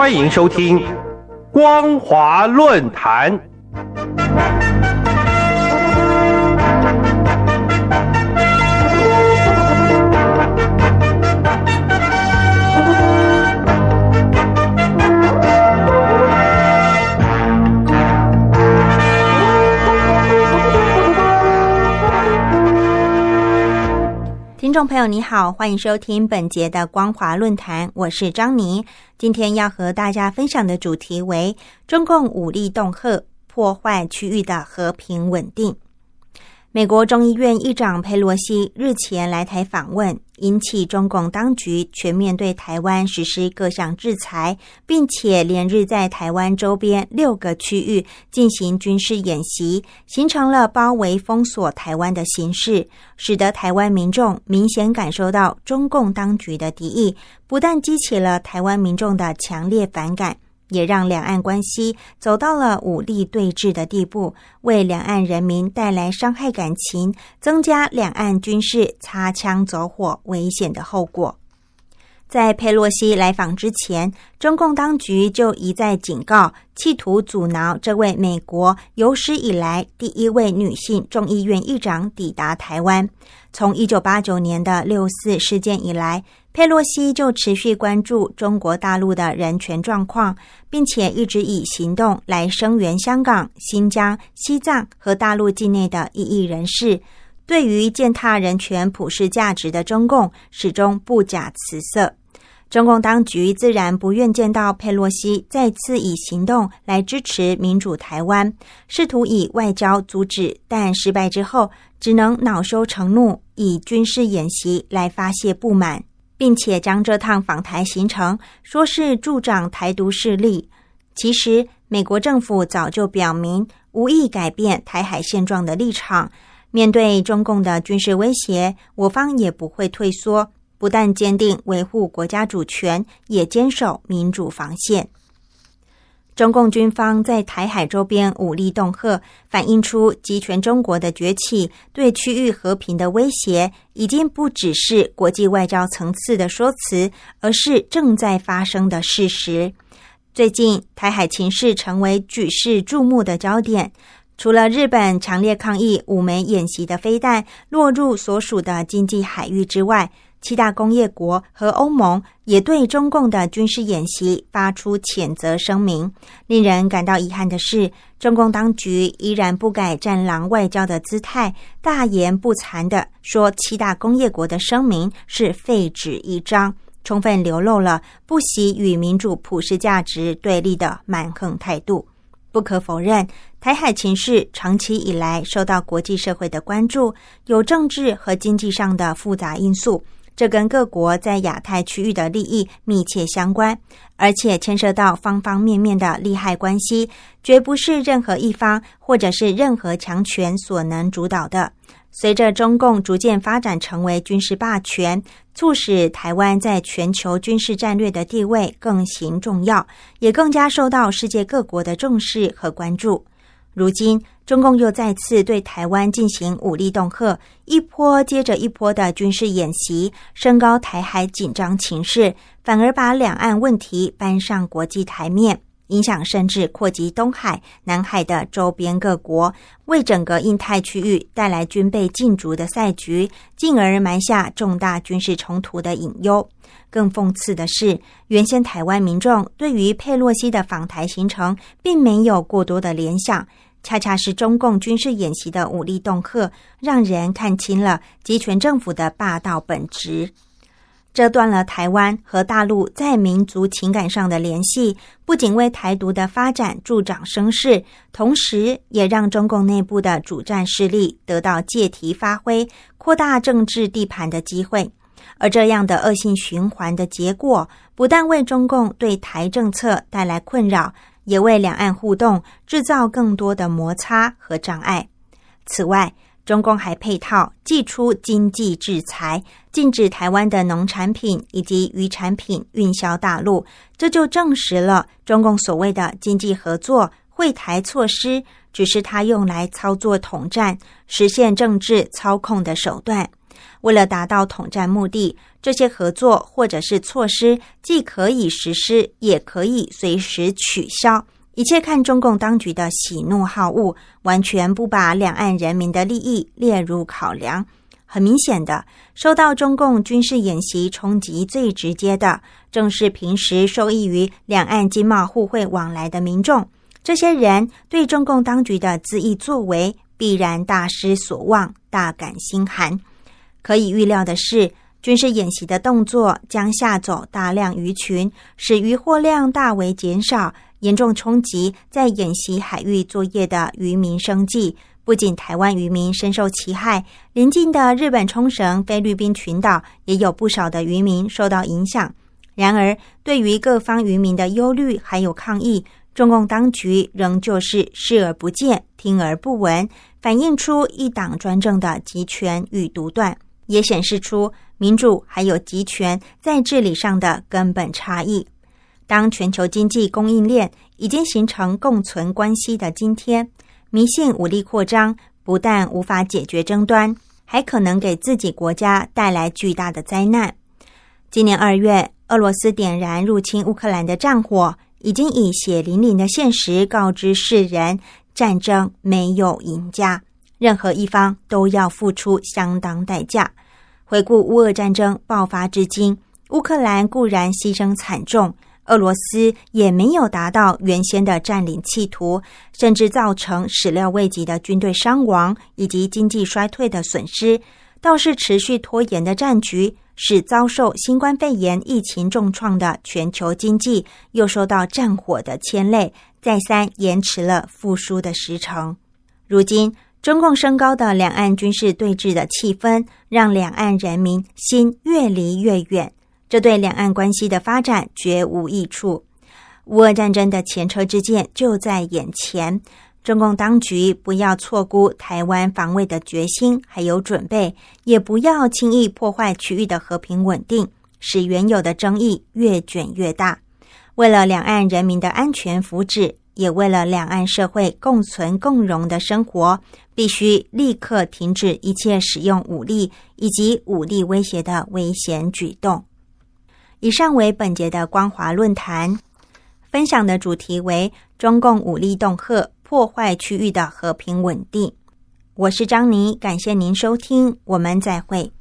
欢迎收听《光华论坛》。听众朋友，你好，欢迎收听本节的光华论坛，我是张妮。今天要和大家分享的主题为中共武力恫吓，破坏区域的和平稳定。美国众议院议长佩洛西日前来台访问，引起中共当局全面对台湾实施各项制裁，并且连日在台湾周边六个区域进行军事演习，形成了包围封锁台湾的形势，使得台湾民众明显感受到中共当局的敌意，不但激起了台湾民众的强烈反感。也让两岸关系走到了武力对峙的地步，为两岸人民带来伤害感情、增加两岸军事擦枪走火危险的后果。在佩洛西来访之前，中共当局就一再警告，企图阻挠这位美国有史以来第一位女性众议院议长抵达台湾。从一九八九年的六四事件以来，佩洛西就持续关注中国大陆的人权状况，并且一直以行动来声援香港、新疆、西藏和大陆境内的异议人士。对于践踏人权普世价值的中共，始终不假辞色。中共当局自然不愿见到佩洛西再次以行动来支持民主台湾，试图以外交阻止，但失败之后，只能恼羞成怒，以军事演习来发泄不满，并且将这趟访台行程说是助长台独势力。其实，美国政府早就表明无意改变台海现状的立场，面对中共的军事威胁，我方也不会退缩。不但坚定维护国家主权，也坚守民主防线。中共军方在台海周边武力恫吓，反映出集权中国的崛起对区域和平的威胁，已经不只是国际外交层次的说辞，而是正在发生的事实。最近，台海情势成为举世注目的焦点。除了日本强烈抗议五枚演习的飞弹落入所属的经济海域之外，七大工业国和欧盟也对中共的军事演习发出谴责声明。令人感到遗憾的是，中共当局依然不改战狼外交的姿态，大言不惭的说七大工业国的声明是废纸一张，充分流露了不惜与民主普世价值对立的蛮横态度。不可否认，台海情势长期以来受到国际社会的关注，有政治和经济上的复杂因素。这跟各国在亚太区域的利益密切相关，而且牵涉到方方面面的利害关系，绝不是任何一方或者是任何强权所能主导的。随着中共逐渐发展成为军事霸权，促使台湾在全球军事战略的地位更形重要，也更加受到世界各国的重视和关注。如今，中共又再次对台湾进行武力恫吓，一波接着一波的军事演习，升高台海紧张情势，反而把两岸问题搬上国际台面，影响甚至扩及东海、南海的周边各国，为整个印太区域带来军备竞逐的赛局，进而埋下重大军事冲突的隐忧。更讽刺的是，原先台湾民众对于佩洛西的访台行程，并没有过多的联想。恰恰是中共军事演习的武力恫吓，让人看清了集权政府的霸道本质。这断了台湾和大陆在民族情感上的联系，不仅为台独的发展助长声势，同时也让中共内部的主战势力得到借题发挥、扩大政治地盘的机会。而这样的恶性循环的结果，不但为中共对台政策带来困扰。也为两岸互动制造更多的摩擦和障碍。此外，中共还配套祭出经济制裁，禁止台湾的农产品以及渔产品运销大陆。这就证实了中共所谓的经济合作会台措施，只是他用来操作统战、实现政治操控的手段。为了达到统战目的，这些合作或者是措施既可以实施，也可以随时取消。一切看中共当局的喜怒好恶，完全不把两岸人民的利益列入考量。很明显的，受到中共军事演习冲击最直接的，正是平时受益于两岸经贸互惠往来的民众。这些人对中共当局的恣意作为，必然大失所望，大感心寒。可以预料的是，军事演习的动作将吓走大量鱼群，使渔获量大为减少。严重冲击在演习海域作业的渔民生计，不仅台湾渔民深受其害，邻近的日本冲绳、菲律宾群岛也有不少的渔民受到影响。然而，对于各方渔民的忧虑还有抗议，中共当局仍旧是视而不见、听而不闻，反映出一党专政的集权与独断，也显示出民主还有集权在治理上的根本差异。当全球经济供应链已经形成共存关系的今天，迷信武力扩张不但无法解决争端，还可能给自己国家带来巨大的灾难。今年二月，俄罗斯点燃入侵乌克兰的战火，已经以血淋淋的现实告知世人：战争没有赢家，任何一方都要付出相当代价。回顾乌俄战争爆发至今，乌克兰固然牺牲惨重。俄罗斯也没有达到原先的占领企图，甚至造成始料未及的军队伤亡以及经济衰退的损失。倒是持续拖延的战局，使遭受新冠肺炎疫情重创的全球经济又受到战火的牵累，再三延迟了复苏的时程。如今，中共升高的两岸军事对峙的气氛，让两岸人民心越离越远。这对两岸关系的发展绝无益处。乌俄战争的前车之鉴就在眼前，中共当局不要错估台湾防卫的决心还有准备，也不要轻易破坏区域的和平稳定，使原有的争议越卷越大。为了两岸人民的安全福祉，也为了两岸社会共存共荣的生活，必须立刻停止一切使用武力以及武力威胁的危险举动。以上为本节的光华论坛分享的主题为中共武力恫吓破坏区域的和平稳定。我是张妮，感谢您收听，我们再会。